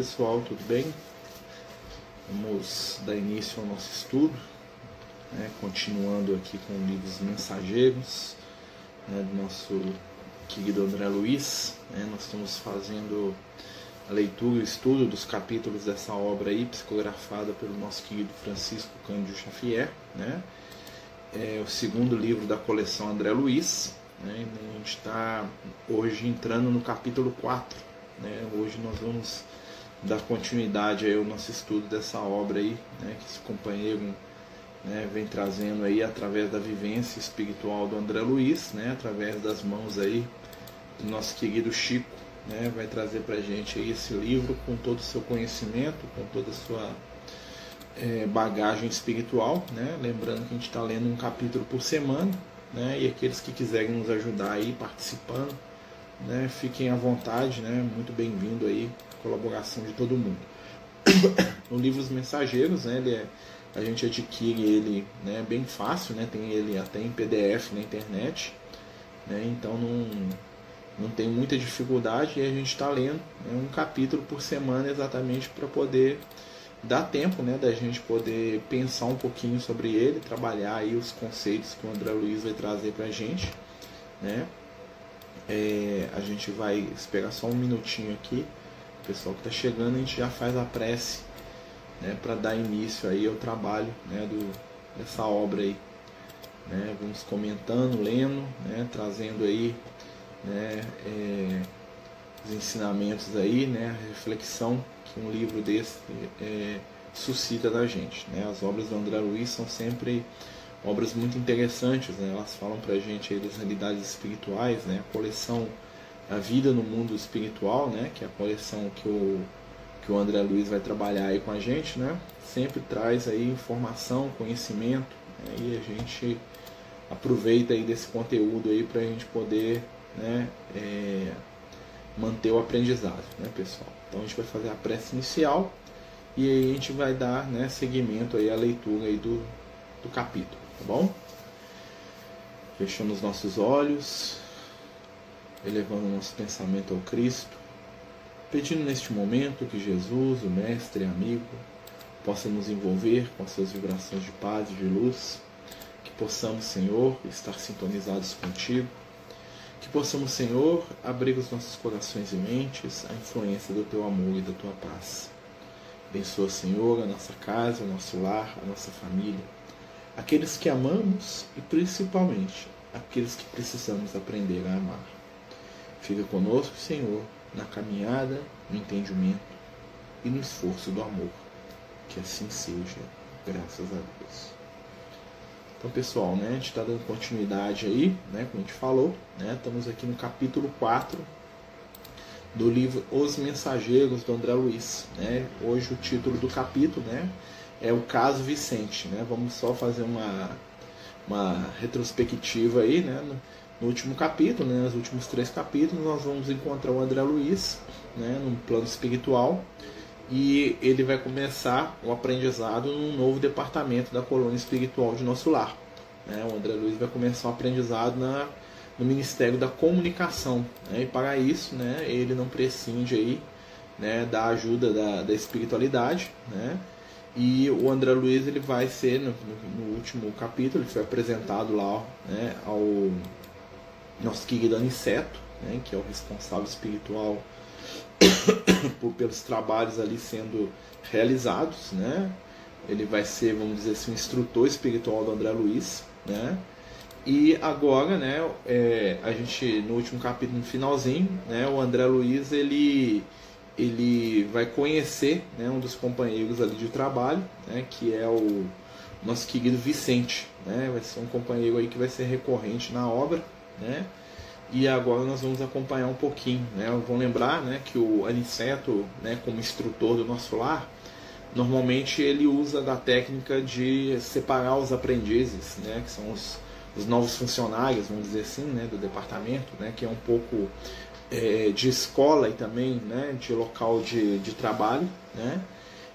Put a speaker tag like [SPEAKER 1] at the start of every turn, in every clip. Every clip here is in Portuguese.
[SPEAKER 1] pessoal, tudo bem? Vamos dar início ao nosso estudo, né? continuando aqui com livros mensageiros né? do nosso querido André Luiz. Né? Nós estamos fazendo a leitura e o estudo dos capítulos dessa obra aí, psicografada pelo nosso querido Francisco Cândido Xavier. Né? É o segundo livro da coleção André Luiz. Né? A gente está hoje entrando no capítulo 4 né? Hoje nós vamos dar continuidade aí ao nosso estudo dessa obra aí, né? que esse companheiro né, vem trazendo aí através da vivência espiritual do André Luiz, né, através das mãos aí do nosso querido Chico, né, vai trazer para gente aí esse livro com todo o seu conhecimento, com toda a sua é, bagagem espiritual, né, lembrando que a gente está lendo um capítulo por semana, né, e aqueles que quiserem nos ajudar aí participando, né? Fiquem à vontade, né? Muito bem-vindo aí, colaboração de todo mundo. o livro Os Mensageiros, né? Ele é, a gente adquire ele né, bem fácil, né? Tem ele até em PDF na internet, né? Então não, não tem muita dificuldade e a gente está lendo né, um capítulo por semana exatamente para poder dar tempo, né? Da gente poder pensar um pouquinho sobre ele, trabalhar aí os conceitos que o André Luiz vai trazer para a gente, né? É, a gente vai esperar só um minutinho aqui. O pessoal que está chegando, a gente já faz a prece né, para dar início aí ao trabalho né, do, dessa obra aí. Né, vamos comentando, lendo, né, trazendo aí né, é, os ensinamentos aí, né, a reflexão que um livro desse é, suscita da gente. Né. As obras do André Luiz são sempre obras muito interessantes, né? elas falam para a gente aí das realidades espirituais, né? a coleção A Vida no Mundo Espiritual, né? que é a coleção que o, que o André Luiz vai trabalhar aí com a gente, né? sempre traz aí informação, conhecimento, né? e a gente aproveita aí desse conteúdo aí para a gente poder né? É, manter o aprendizado, né, pessoal? Então a gente vai fazer a prece inicial e aí a gente vai dar né, seguimento aí à leitura aí do, do capítulo tá bom? Fechando os nossos olhos, elevando nosso pensamento ao Cristo, pedindo neste momento que Jesus, o Mestre e amigo, possa nos envolver com as suas vibrações de paz e de luz, que possamos, Senhor, estar sintonizados contigo, que possamos, Senhor, abrir os nossos corações e mentes à influência do teu amor e da tua paz. Abençoa, Senhor, a nossa casa, o nosso lar, a nossa família aqueles que amamos e principalmente aqueles que precisamos aprender a amar. Fica conosco, Senhor, na caminhada, no entendimento e no esforço do amor. Que assim seja, graças a Deus. Então, pessoal, né, a gente está dando continuidade aí, né, como a gente falou, né, estamos aqui no capítulo 4 do livro Os Mensageiros do André Luiz. Né? Hoje o título do capítulo né, é o caso Vicente. Né? Vamos só fazer uma, uma retrospectiva aí, né? No, no último capítulo, né? nos últimos três capítulos, nós vamos encontrar o André Luiz, né? num plano espiritual, e ele vai começar o aprendizado num novo departamento da colônia espiritual de nosso lar. Né? O André Luiz vai começar o aprendizado na, no Ministério da Comunicação, né? e para isso, né? ele não prescinde aí, né? da ajuda da, da espiritualidade, né? E o André Luiz ele vai ser, no, no último capítulo, ele foi apresentado lá né, ao nosso querido Aniceto, né, que é o responsável espiritual por, pelos trabalhos ali sendo realizados. Né? Ele vai ser, vamos dizer assim, o instrutor espiritual do André Luiz. Né? E agora, né, é, a gente, no último capítulo, no finalzinho, né, o André Luiz ele ele vai conhecer né, um dos companheiros ali de trabalho, né, que é o nosso querido Vicente. Né, vai ser um companheiro aí que vai ser recorrente na obra. Né, e agora nós vamos acompanhar um pouquinho. Né, vamos lembrar né, que o Aniceto, né, como instrutor do nosso lar, normalmente ele usa da técnica de separar os aprendizes, né, que são os, os novos funcionários, vamos dizer assim, né, do departamento, né, que é um pouco é, de escola e também né, de local de, de trabalho, né,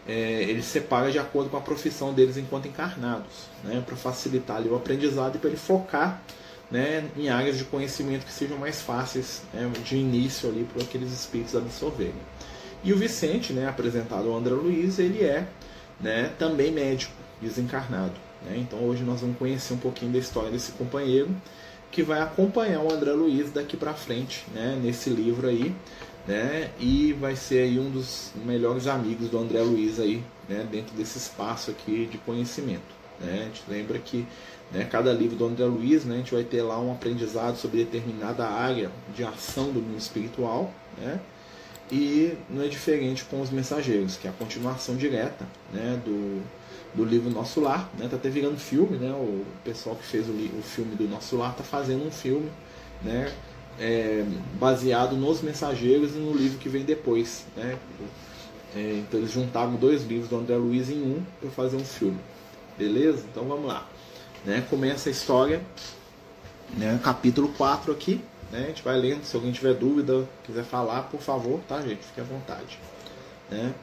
[SPEAKER 1] é, ele separa de acordo com a profissão deles enquanto encarnados, né, para facilitar ali, o aprendizado e para ele focar né, em áreas de conhecimento que sejam mais fáceis né, de início ali para aqueles espíritos absorverem. E o Vicente, né, apresentado ao André Luiz, ele é né, também médico, desencarnado. Né? Então hoje nós vamos conhecer um pouquinho da história desse companheiro que vai acompanhar o André Luiz daqui para frente, né, nesse livro aí, né, e vai ser aí um dos melhores amigos do André Luiz aí, né, dentro desse espaço aqui de conhecimento. Né? A gente lembra que né, cada livro do André Luiz, né, a gente vai ter lá um aprendizado sobre determinada área de ação do mundo espiritual, né, e não é diferente com os mensageiros, que é a continuação direta né, do, do livro Nosso Lar, né? Tá até virando filme, né? O pessoal que fez o, o filme do Nosso Lar tá fazendo um filme, né? É, baseado nos mensageiros e no livro que vem depois, né? É, então eles juntaram dois livros do André Luiz em um para fazer um filme, beleza? Então vamos lá, né? Começa a história, né? Capítulo 4 aqui, né? A gente vai lendo. Se alguém tiver dúvida, quiser falar, por favor, tá, gente? Fique à vontade, né?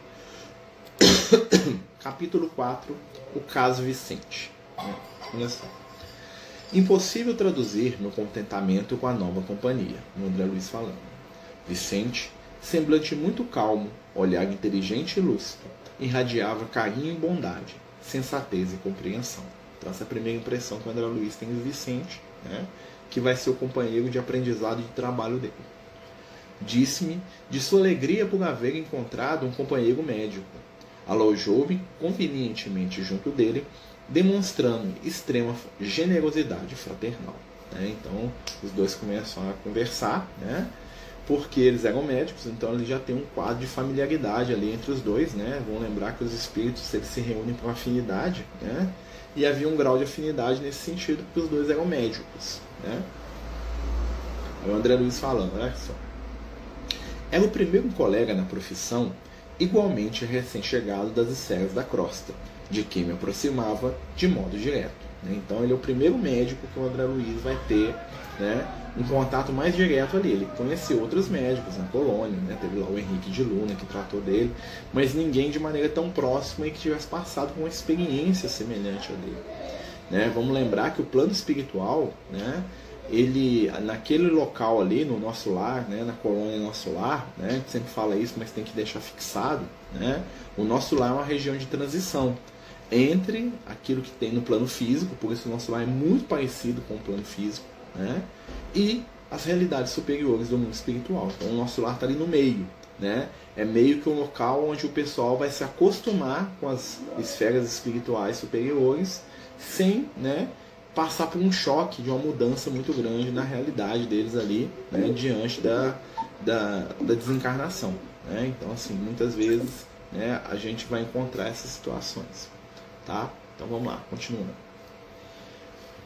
[SPEAKER 1] Capítulo 4 O caso Vicente. Olha só. Impossível traduzir meu contentamento com a nova companhia, no André Luiz falando. Vicente, semblante muito calmo, olhar inteligente e lúcido, irradiava carinho e bondade, sensatez e compreensão. Então, essa é a primeira impressão que o André Luiz tem do Vicente, né, que vai ser o companheiro de aprendizado e de trabalho dele. Disse-me de sua alegria por haver encontrado um companheiro médico, alojou-me convenientemente junto dele, demonstrando extrema generosidade fraternal. Né? Então, os dois começam a conversar, né? Porque eles eram médicos, então ele já tem um quadro de familiaridade ali entre os dois. Né? Vão lembrar que os espíritos eles se reúnem por afinidade, né? e havia um grau de afinidade nesse sentido, porque os dois eram médicos. Né? o André Luiz falando, olha só. Era o primeiro colega na profissão igualmente recém-chegado das esferas da crosta, de quem me aproximava de modo direto. Né? Então ele é o primeiro médico que o André Luiz vai ter né, um contato mais direto ali. Ele conheceu outros médicos na colônia, né? teve lá o Henrique de Luna que tratou dele, mas ninguém de maneira tão próxima e que tivesse passado com uma experiência semelhante a dele. Né? Vamos lembrar que o plano espiritual, né, ele naquele local ali no nosso lar, né, na colônia nosso lar, né, a gente sempre fala isso, mas tem que deixar fixado, né, o nosso lar é uma região de transição entre aquilo que tem no plano físico, por isso o nosso lar é muito parecido com o plano físico, né, e as realidades superiores do mundo espiritual. Então o nosso lar está ali no meio, né, é meio que um local onde o pessoal vai se acostumar com as esferas espirituais superiores sem, né, passar por um choque de uma mudança muito grande na realidade deles ali, né, diante da, da, da desencarnação. Né? Então, assim, muitas vezes né, a gente vai encontrar essas situações. Tá? Então vamos lá, continuando.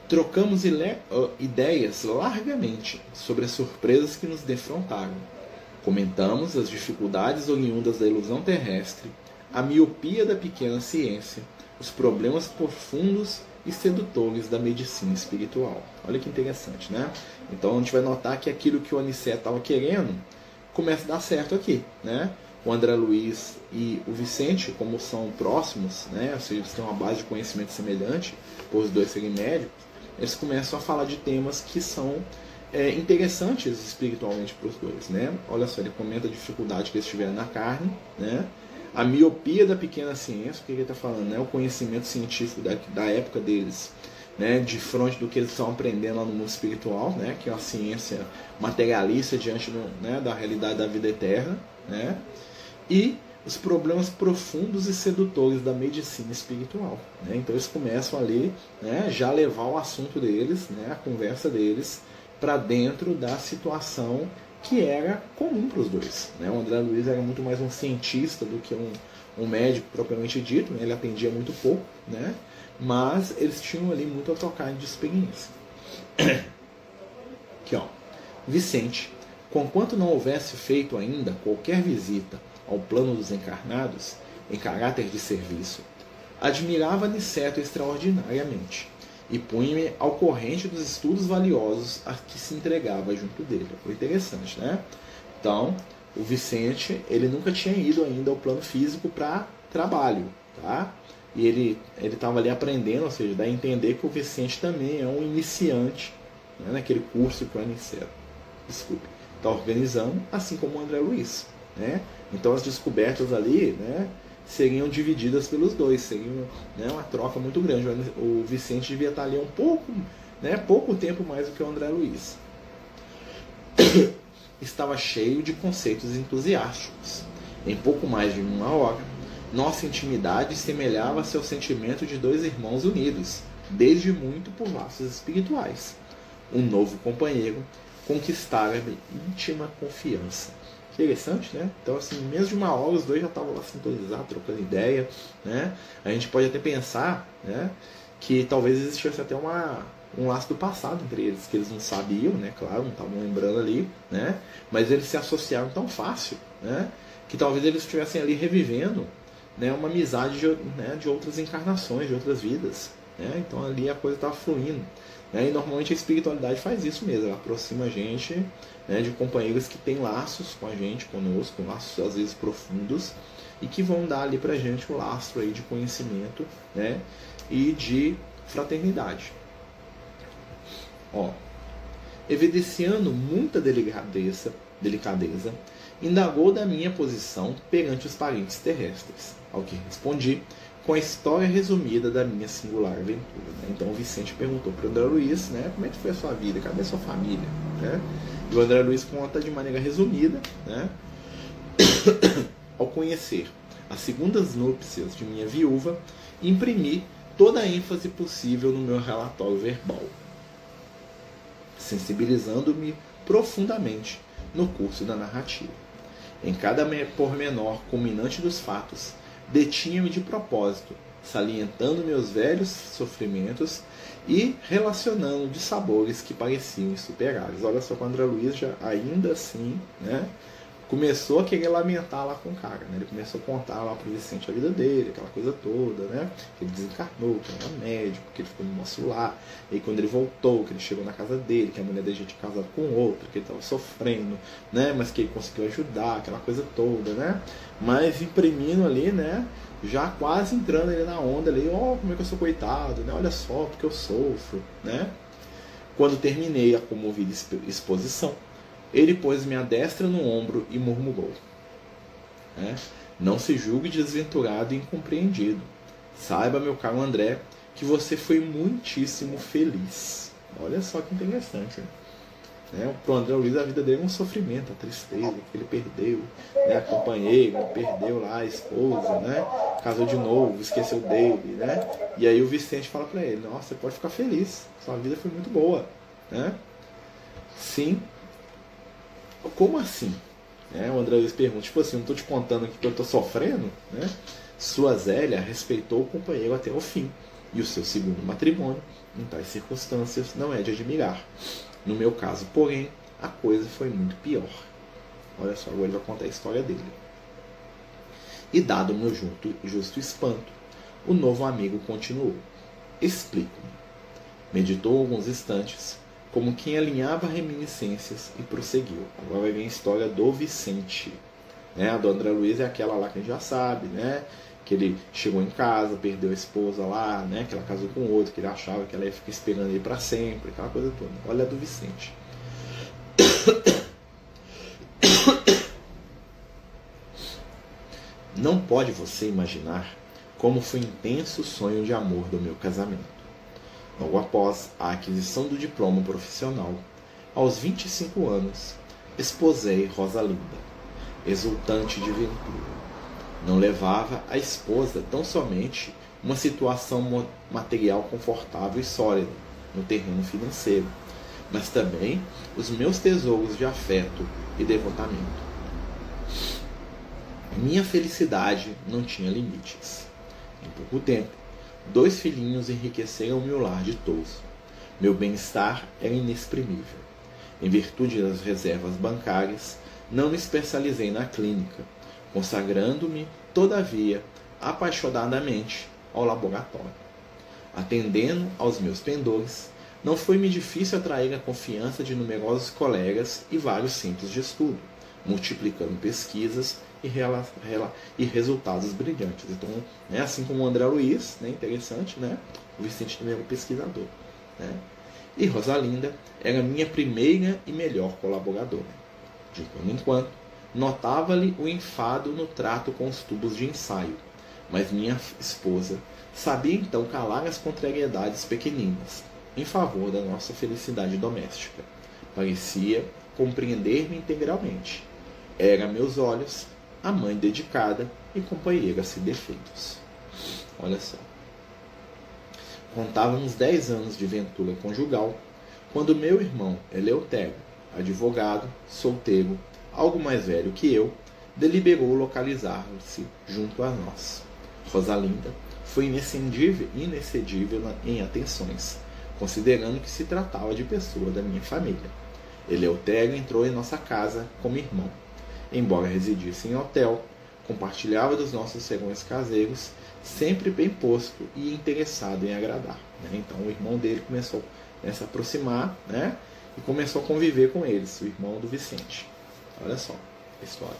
[SPEAKER 1] Trocamos ideias largamente sobre as surpresas que nos defrontaram. Comentamos as dificuldades oriundas da ilusão terrestre, a miopia da pequena ciência, os problemas profundos e sedutores da medicina espiritual. Olha que interessante, né? Então a gente vai notar que aquilo que o Aniceto estava querendo começa a dar certo aqui, né? O André Luiz e o Vicente, como são próximos, né? Ou seja, eles têm uma base de conhecimento semelhante, por os dois serem médicos, eles começam a falar de temas que são é, interessantes espiritualmente para os dois, né? Olha só, ele comenta a dificuldade que eles tiveram na carne, né? a miopia da pequena ciência, o que ele está falando? Né? O conhecimento científico da, da época deles, né? de frente do que eles estão aprendendo lá no mundo espiritual, né? que é uma ciência materialista diante do, né? da realidade da vida eterna, né? e os problemas profundos e sedutores da medicina espiritual. Né? Então eles começam ali né? já levar o assunto deles, né? a conversa deles, para dentro da situação que era comum para os dois. Né? O André Luiz era muito mais um cientista do que um, um médico propriamente dito, né? ele atendia muito pouco, né? mas eles tinham ali muito a trocar de experiência. Aqui, ó. Vicente, conquanto não houvesse feito ainda qualquer visita ao plano dos encarnados, em caráter de serviço, admirava Niceto extraordinariamente e punha-me ao corrente dos estudos valiosos a que se entregava junto dele. Foi interessante, né? Então, o Vicente, ele nunca tinha ido ainda ao plano físico para trabalho, tá? E ele ele estava ali aprendendo, ou seja, dá a entender que o Vicente também é um iniciante né, naquele curso que o Aniceto, desculpe, está organizando, assim como o André Luiz, né? Então as descobertas ali, né, seriam divididas pelos dois, seria né, uma troca muito grande. O Vicente devia estar ali um pouco, né, pouco tempo mais do que o André Luiz. Estava cheio de conceitos entusiásticos. Em pouco mais de uma hora, nossa intimidade semelhava seu sentimento de dois irmãos unidos, desde muito por laços espirituais. Um novo companheiro conquistara-me íntima confiança. Interessante, né? Então, assim, mesmo de uma hora, os dois já estavam lá sintonizados, trocando ideia, né? A gente pode até pensar, né? Que talvez existisse até uma, um laço do passado entre eles, que eles não sabiam, né? Claro, não estavam lembrando ali, né? Mas eles se associaram tão fácil, né? Que talvez eles estivessem ali revivendo né, uma amizade de, né, de outras encarnações, de outras vidas. Né? Então ali a coisa está fluindo. Né? E normalmente a espiritualidade faz isso mesmo, ela aproxima a gente né, de companheiros que têm laços com a gente, conosco, laços às vezes profundos, e que vão dar ali para a gente o lastro aí de conhecimento né, e de fraternidade. Ó, evidenciando muita delicadeza, delicadeza, indagou da minha posição perante os parentes terrestres, ao que respondi com a história resumida da minha singular aventura. Né? Então o Vicente perguntou para o André Luiz, né, como é que foi a sua vida, cadê a sua família? Né? E o André Luiz conta de maneira resumida, né, ao conhecer as segundas núpcias de minha viúva, imprimi toda a ênfase possível no meu relatório verbal, sensibilizando-me profundamente no curso da narrativa. Em cada pormenor culminante dos fatos, detinha-me de propósito, salientando meus velhos sofrimentos e relacionando de sabores que pareciam insuperáveis. Olha só, com André Luiz já ainda assim, né, começou a querer lamentar lá com o cara, né? Ele começou a contar lá pro Vicente a vida dele, aquela coisa toda, né? Que ele desencarnou, que era médico, que ele ficou no nosso lar, e quando ele voltou, que ele chegou na casa dele, que a mulher dele já tinha casado com outro, que ele estava sofrendo, né? Mas que ele conseguiu ajudar, aquela coisa toda, né? Mas imprimindo ali, né? Já quase entrando ali na onda ali, ó, oh, como é que eu sou coitado, né? Olha só, porque eu sofro, né? Quando terminei a comovida exposição, ele pôs minha destra no ombro e murmurou: é, Não se julgue desventurado e incompreendido. Saiba, meu caro André, que você foi muitíssimo feliz. Olha só que interessante. Né? Para o André Luiz, a vida dele é um sofrimento, a tristeza que ele perdeu, né? a companheira, perdeu lá a esposa, né? casou de novo, esqueceu dele. Né? E aí o Vicente fala para ele: Nossa, você pode ficar feliz, sua vida foi muito boa. Né? Sim, como assim? É, o André Luiz pergunta, tipo assim, não estou te contando aqui que eu estou sofrendo, né? Sua Zélia respeitou o companheiro até o fim, e o seu segundo matrimônio, em tais circunstâncias, não é de admirar. No meu caso, porém, a coisa foi muito pior. Olha só, agora ele vai contar a história dele. E dado o meu justo, justo espanto, o novo amigo continuou. Explico-me. Meditou alguns instantes, como quem alinhava reminiscências e prosseguiu. Agora vai vir a história do Vicente. Né? A do André Luiz é aquela lá que a gente já sabe, né? Que ele chegou em casa, perdeu a esposa lá, né? Que ela casou com outro, que ele achava que ela ia ficar esperando ele para sempre, aquela coisa toda. Olha a do Vicente. Não pode você imaginar como foi intenso o sonho de amor do meu casamento logo após a aquisição do diploma profissional. Aos 25 anos, esposei Rosalinda, exultante de ventura. Não levava a esposa tão somente uma situação material confortável e sólida no terreno financeiro, mas também os meus tesouros de afeto e devotamento. Minha felicidade não tinha limites. Em pouco tempo, Dois filhinhos enriqueceram meu lar de todos. Meu bem-estar era inexprimível. Em virtude das reservas bancárias, não me especializei na clínica, consagrando-me, todavia, apaixonadamente ao laboratório. Atendendo aos meus pendores, não foi-me difícil atrair a confiança de numerosos colegas e vários centros de estudo, multiplicando pesquisas e, rela, rela, e resultados brilhantes. Então, né, assim como o André Luiz, né, interessante, né, o Vicente também é um pesquisador. Né, e Rosalinda era minha primeira e melhor colaboradora. De quando em quando, Notava-lhe o enfado no trato com os tubos de ensaio, mas minha esposa sabia então calar as contrariedades pequeninas em favor da nossa felicidade doméstica. Parecia compreender-me integralmente. Era a meus olhos a mãe dedicada e companheira sem defeitos. Olha só. Contávamos dez anos de ventura conjugal quando meu irmão Eleutério, advogado, solteiro, algo mais velho que eu, deliberou localizar-se junto a nós. Rosalinda foi inexcedível, inexcedível em atenções, considerando que se tratava de pessoa da minha família. Eleutério entrou em nossa casa como irmão. Embora residisse em hotel, compartilhava dos nossos serões caseiros, sempre bem posto e interessado em agradar. Né? Então o irmão dele começou a se aproximar né? e começou a conviver com eles, o irmão do Vicente. Olha só a história.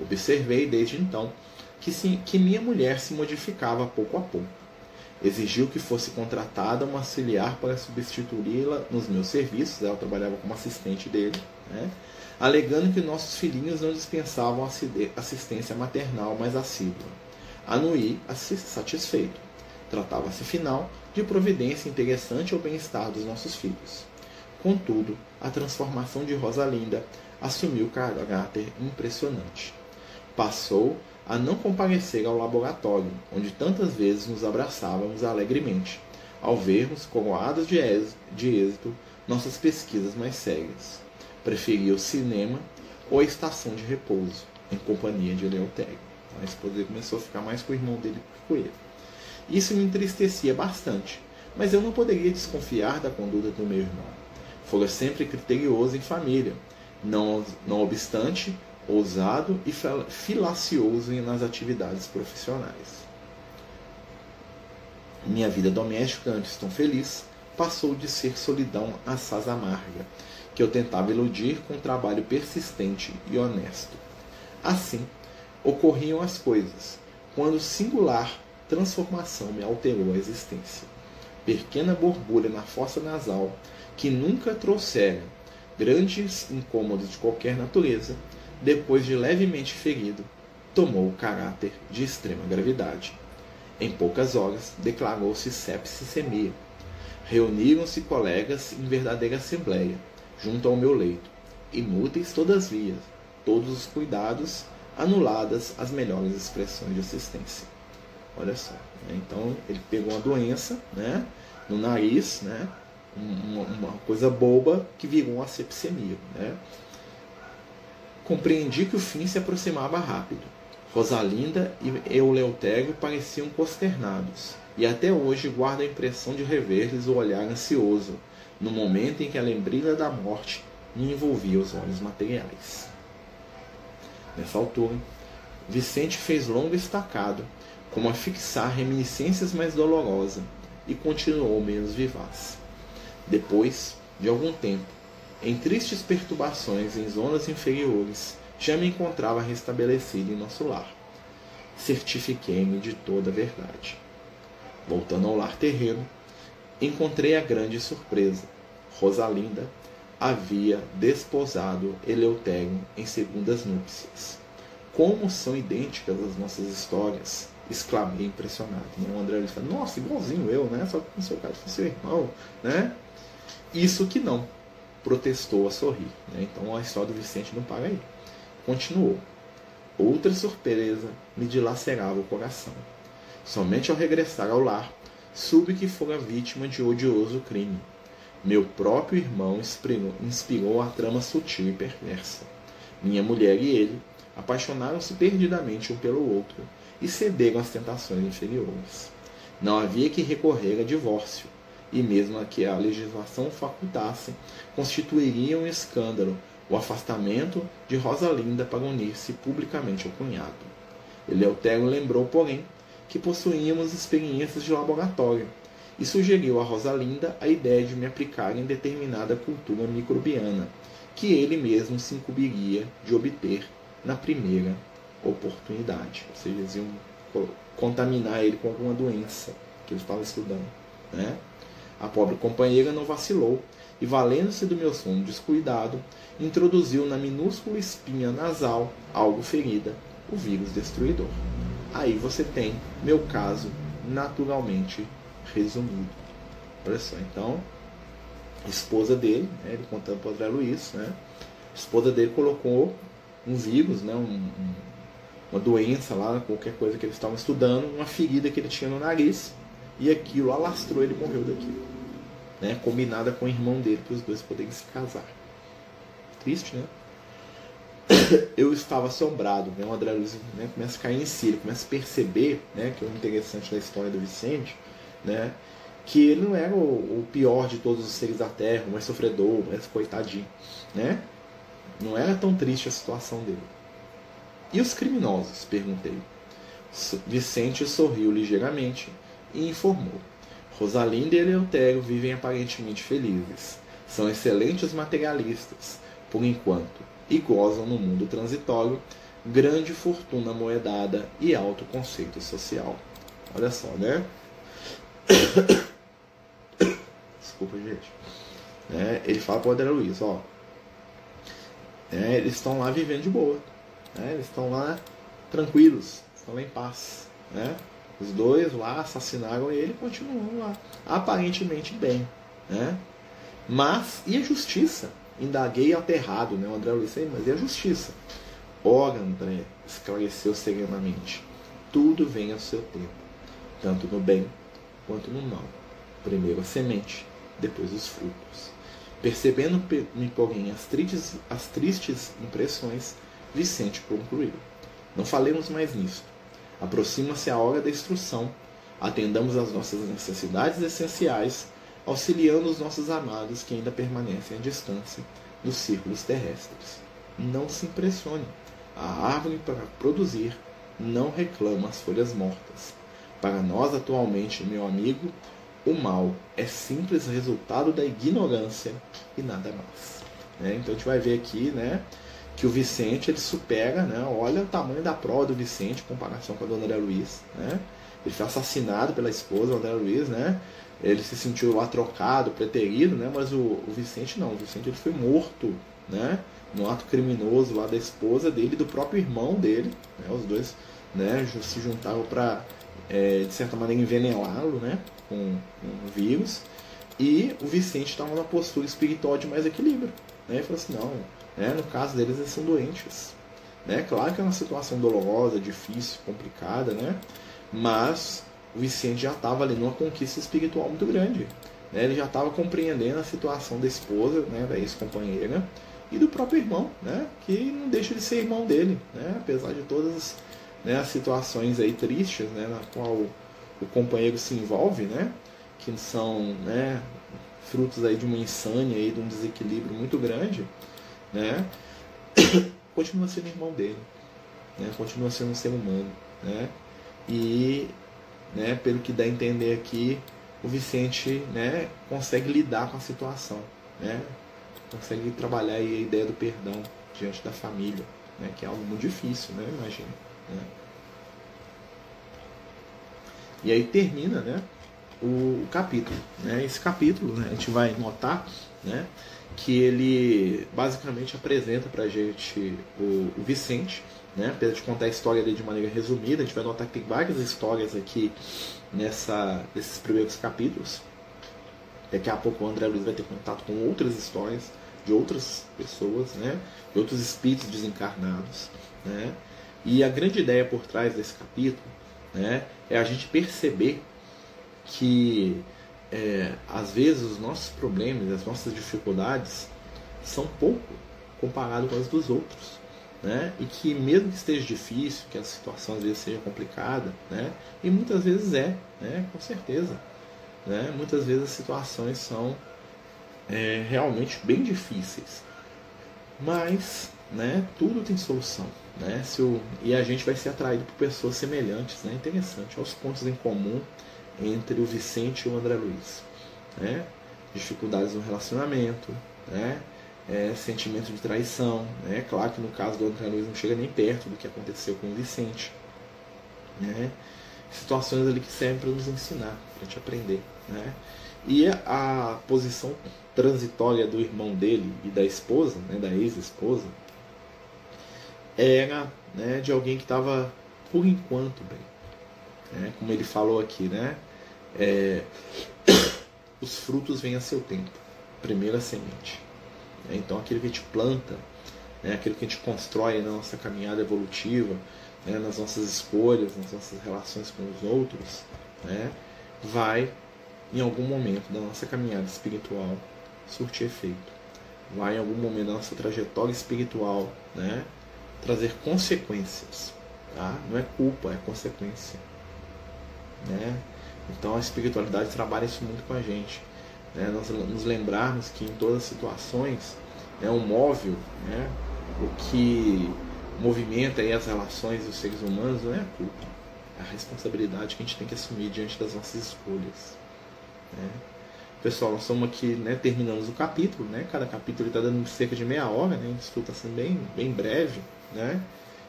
[SPEAKER 1] Observei desde então que, se, que minha mulher se modificava pouco a pouco. Exigiu que fosse contratada uma auxiliar para substituí-la nos meus serviços, ela trabalhava como assistente dele, né? Alegando que nossos filhinhos não dispensavam assistência maternal mais assídua. Anuí, satisfeito. Tratava-se, final, de providência interessante ao bem-estar dos nossos filhos. Contudo, a transformação de Rosalinda assumiu caráter impressionante. Passou a não comparecer ao laboratório, onde tantas vezes nos abraçávamos alegremente, ao vermos, coroadas de êxito, nossas pesquisas mais sérias. Preferia o cinema ou a estação de repouso, em companhia de Eleutério. A esposa começou a ficar mais com o irmão dele que com ele. Isso me entristecia bastante, mas eu não poderia desconfiar da conduta do meu irmão. Fora sempre criterioso em família, não, não obstante, ousado e filacioso nas atividades profissionais. Minha vida doméstica, antes tão feliz, passou de ser solidão assaz amarga, que eu tentava iludir com um trabalho persistente e honesto. Assim, ocorriam as coisas, quando singular transformação me alterou a existência. Pequena borbulha na fossa nasal, que nunca trouxera grandes incômodos de qualquer natureza, depois de levemente ferido, tomou o caráter de extrema gravidade. Em poucas horas, declarou-se sepse semia. Reuniram-se colegas em verdadeira assembleia, junto ao meu leito. Inúteis todavia, todos os cuidados, anuladas as melhores expressões de assistência. Olha só. Né? Então, ele pegou uma doença né, no nariz, né, uma, uma coisa boba que virou uma sepsemia. Né? Compreendi que o fim se aproximava rápido. Rosalinda e Eleutério pareciam consternados, e até hoje guardo a impressão de rever-lhes o olhar ansioso, no momento em que a lembrança da morte me envolvia os olhos materiais. Nessa altura, Vicente fez longo estacado, como a fixar reminiscências mais dolorosas, e continuou menos vivaz. Depois de algum tempo, em tristes perturbações em zonas inferiores, já me encontrava restabelecido em nosso lar. Certifiquei-me de toda a verdade. Voltando ao lar terreno, encontrei a grande surpresa. Rosalinda havia desposado Eleutério em segundas núpcias. Como são idênticas as nossas histórias! exclamei impressionado. O André disse, nossa, igualzinho eu, né? Só que no seu caso seu irmão, né? Isso que não, protestou a sorrir. Né? Então a história do Vicente não para aí. Continuou. Outra surpresa me dilacerava o coração. Somente ao regressar ao lar, soube que fora vítima de odioso crime. Meu próprio irmão inspirou, inspirou a trama sutil e perversa. Minha mulher e ele apaixonaram-se perdidamente um pelo outro e cederam às tentações inferiores. Não havia que recorrer a divórcio, e mesmo que a legislação facultasse, constituiria um escândalo o afastamento de Rosalinda para unir-se publicamente ao cunhado. Eleutério lembrou, porém, que possuíamos experiências de laboratório e sugeriu a Rosalinda a ideia de me aplicar em determinada cultura microbiana, que ele mesmo se incumbiria de obter na primeira oportunidade. Ou seja, eles iam contaminar ele com alguma doença que ele estava estudando. Né? A pobre companheira não vacilou e, valendo-se do meu sono descuidado, introduziu na minúscula espinha nasal, algo ferida, o vírus destruidor. Aí você tem meu caso naturalmente resumido. Olha só, então, esposa dele, né, ele contando para o André Luiz, né, esposa dele colocou um vírus, né, um, uma doença lá, qualquer coisa que eles estavam estudando, uma ferida que ele tinha no nariz, e aquilo alastrou, ele morreu daquilo. Né, combinada com o irmão dele, para os dois poderem se casar. Triste, né? eu estava assombrado, né? O André Luiz né, começa a cair em si, ele começa a perceber, né, que é o interessante da história do Vicente, né, que ele não era o, o, pior de todos os seres da Terra, mais sofredor, mais coitadinho, né? Não era tão triste a situação dele. E os criminosos? Perguntei. Vicente sorriu ligeiramente e informou. Rosalinda e Eleutério vivem aparentemente felizes. São excelentes materialistas, por enquanto, e gozam no mundo transitório grande fortuna moedada e alto conceito social. Olha só, né? Desculpa, gente. É, ele fala para o André Luiz, ó. É, eles estão lá vivendo de boa. Né? Eles estão lá tranquilos, estão em paz. Né? Os dois lá assassinaram ele e continuam lá, aparentemente bem. Né? Mas, e a justiça? Indaguei aterrado, né? O André Luiz, mas e a justiça? Ora, André, esclareceu serenamente. Tudo vem ao seu tempo, tanto no bem quanto no mal. Primeiro a semente, depois os frutos. Percebendo-me, porém, as tristes, as tristes impressões, Vicente concluiu. Não falemos mais nisto. Aproxima-se a hora da instrução. Atendamos às nossas necessidades essenciais auxiliando os nossos amados que ainda permanecem à distância dos círculos terrestres. Não se impressione. A árvore para produzir não reclama as folhas mortas. Para nós atualmente, meu amigo, o mal é simples resultado da ignorância e nada mais. Né? Então a gente vai ver aqui, né, que o Vicente ele supera, né, olha o tamanho da prova do Vicente em comparação com a Dona André Luiz, né? Ele foi assassinado pela esposa, André Luiz, né? ele se sentiu lá trocado, preterido, né? Mas o, o Vicente não, o Vicente ele foi morto, né? No ato criminoso lá da esposa dele do próprio irmão dele, né? Os dois, né? Se juntaram para é, de certa maneira envenená-lo, né? Com, o vírus. E o Vicente estava numa postura espiritual de mais equilíbrio, né? Ele falou assim, não, né? No caso deles eles são doentes, né? Claro que é uma situação dolorosa, difícil, complicada, né? Mas o Vicente já estava ali numa conquista espiritual muito grande. Né? Ele já estava compreendendo a situação da esposa, né, da ex-companheira, e do próprio irmão, né, que não deixa de ser irmão dele, né, apesar de todas né, as situações aí tristes né, na qual o companheiro se envolve, né, que são né, frutos aí de uma insânia, aí, de um desequilíbrio muito grande, né, continua sendo irmão dele, né, continua sendo um ser humano. Né, e né, pelo que dá a entender aqui, o Vicente né, consegue lidar com a situação, né, consegue trabalhar a ideia do perdão diante da família, né, que é algo muito difícil, né, imagina. Né. E aí termina né, o, capítulo. Né, esse capítulo né, a gente vai notar né, que ele basicamente apresenta para a gente o, o Vicente, né? Apesar de contar a história dele de maneira resumida, a gente vai notar que tem várias histórias aqui nessa, nesses primeiros capítulos. Daqui a pouco o André Luiz vai ter contato com outras histórias de outras pessoas, né? de outros espíritos desencarnados. Né? E a grande ideia por trás desse capítulo né, é a gente perceber que é, às vezes os nossos problemas, as nossas dificuldades são pouco comparado com as dos outros né? E que mesmo que esteja difícil, que a situação às vezes seja complicada, né? E muitas vezes é, né? Com certeza, né? Muitas vezes as situações são é, realmente bem difíceis, mas, né? Tudo tem solução, né? Se o, e a gente vai ser atraído por pessoas semelhantes, né? Interessante, olha os pontos em comum entre o Vicente e o André Luiz, né? Dificuldades no relacionamento, né? é, sentimento de traição. Né? Claro que no caso do André Luiz não chega nem perto do que aconteceu com o Vicente. Né? Situações ali que servem para nos ensinar, para gente aprender. Né? E a posição transitória do irmão dele e da esposa, né, da ex-esposa, era né, de alguém que estava por enquanto bem. Né? Como ele falou aqui, né? É, os frutos vêm a seu tempo. Primeira semente. Né? Então aquilo que a gente planta, né, aquilo que a gente constrói na nossa caminhada evolutiva, né, nas nossas escolhas, nas nossas relações com os outros, né, vai em algum momento da nossa caminhada espiritual surtir efeito. Vai em algum momento da nossa trajetória espiritual né, trazer consequências. Tá? Não é culpa, é consequência. Né? Então a espiritualidade trabalha isso muito com a gente. Né? Nós nos lembrarmos que em todas as situações é um móvel, né? o que movimenta as relações dos seres humanos não é a culpa, é a responsabilidade que a gente tem que assumir diante das nossas escolhas. Né? Pessoal, nós estamos aqui né, terminando o capítulo, né? cada capítulo está dando cerca de meia hora, né? isso está sendo bem, bem breve. Né?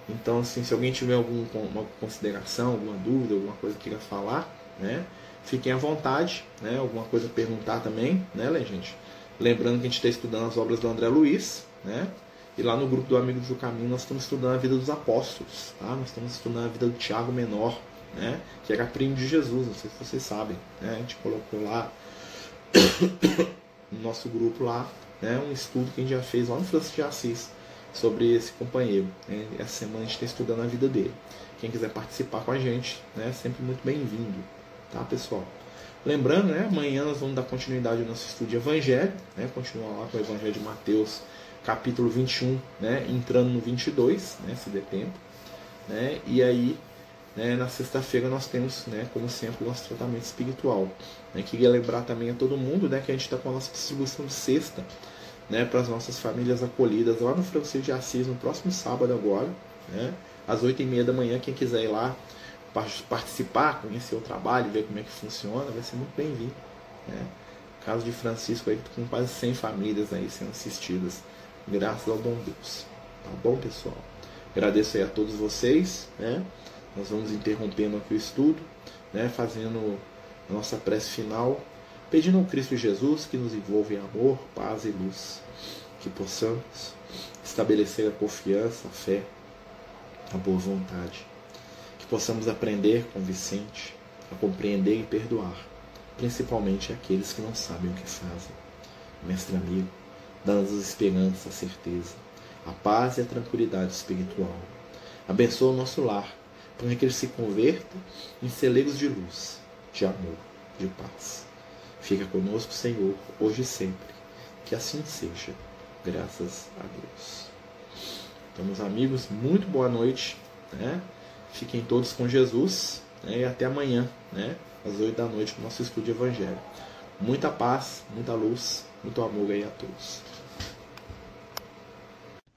[SPEAKER 1] Então, assim, se alguém tiver alguma consideração, alguma dúvida, alguma coisa que queira falar, né? fiquem à vontade, né? alguma coisa perguntar também, né, gente? Lembrando que a gente está estudando as obras do André Luiz, né? E lá no grupo do Amigos do Caminho nós estamos estudando a vida dos apóstolos, tá? Nós estamos estudando a vida do Tiago Menor, né? Que era primo de Jesus, não sei se vocês sabem, né? A gente colocou lá no nosso grupo lá, né? Um estudo que a gente já fez lá no Francisco de Assis sobre esse companheiro. Né? Essa semana a gente está estudando a vida dele. Quem quiser participar com a gente, né? É sempre muito bem-vindo, tá, pessoal? Lembrando, né? Amanhã nós vamos dar continuidade ao nosso estudo de Evangelho, né? Continuar lá com o Evangelho de Mateus capítulo 21, né, entrando no 22, né, se der tempo. Né, e aí, né, na sexta-feira, nós temos, né, como sempre, o nosso tratamento espiritual. Né, queria lembrar também a todo mundo né, que a gente está com a nossa distribuição de sexta né, para as nossas famílias acolhidas lá no Francisco de Assis, no próximo sábado agora, né, às 8h30 da manhã. Quem quiser ir lá participar, conhecer o trabalho, ver como é que funciona, vai ser muito bem-vindo. Né. Caso de Francisco aí, com quase 100 famílias aí sendo assistidas graças ao bom Deus. Tá bom, pessoal? Agradeço aí a todos vocês, né? Nós vamos interrompendo aqui o estudo, né? Fazendo a nossa prece final, pedindo ao Cristo Jesus que nos envolva em amor, paz e luz, que possamos estabelecer a confiança, a fé, a boa vontade, que possamos aprender com Vicente a compreender e perdoar, principalmente aqueles que não sabem o que fazem. Mestre amigo, dando-nos esperança, a certeza, a paz e a tranquilidade espiritual. Abençoa o nosso lar, para que ele se converta em celeiros de luz, de amor, de paz. Fica conosco, Senhor, hoje e sempre. Que assim seja, graças a Deus. Então, meus amigos, muito boa noite. Né? Fiquem todos com Jesus né? e até amanhã, né? às oito da noite, com o nosso estudo de Evangelho. Muita paz, muita luz, muito amor aí a todos.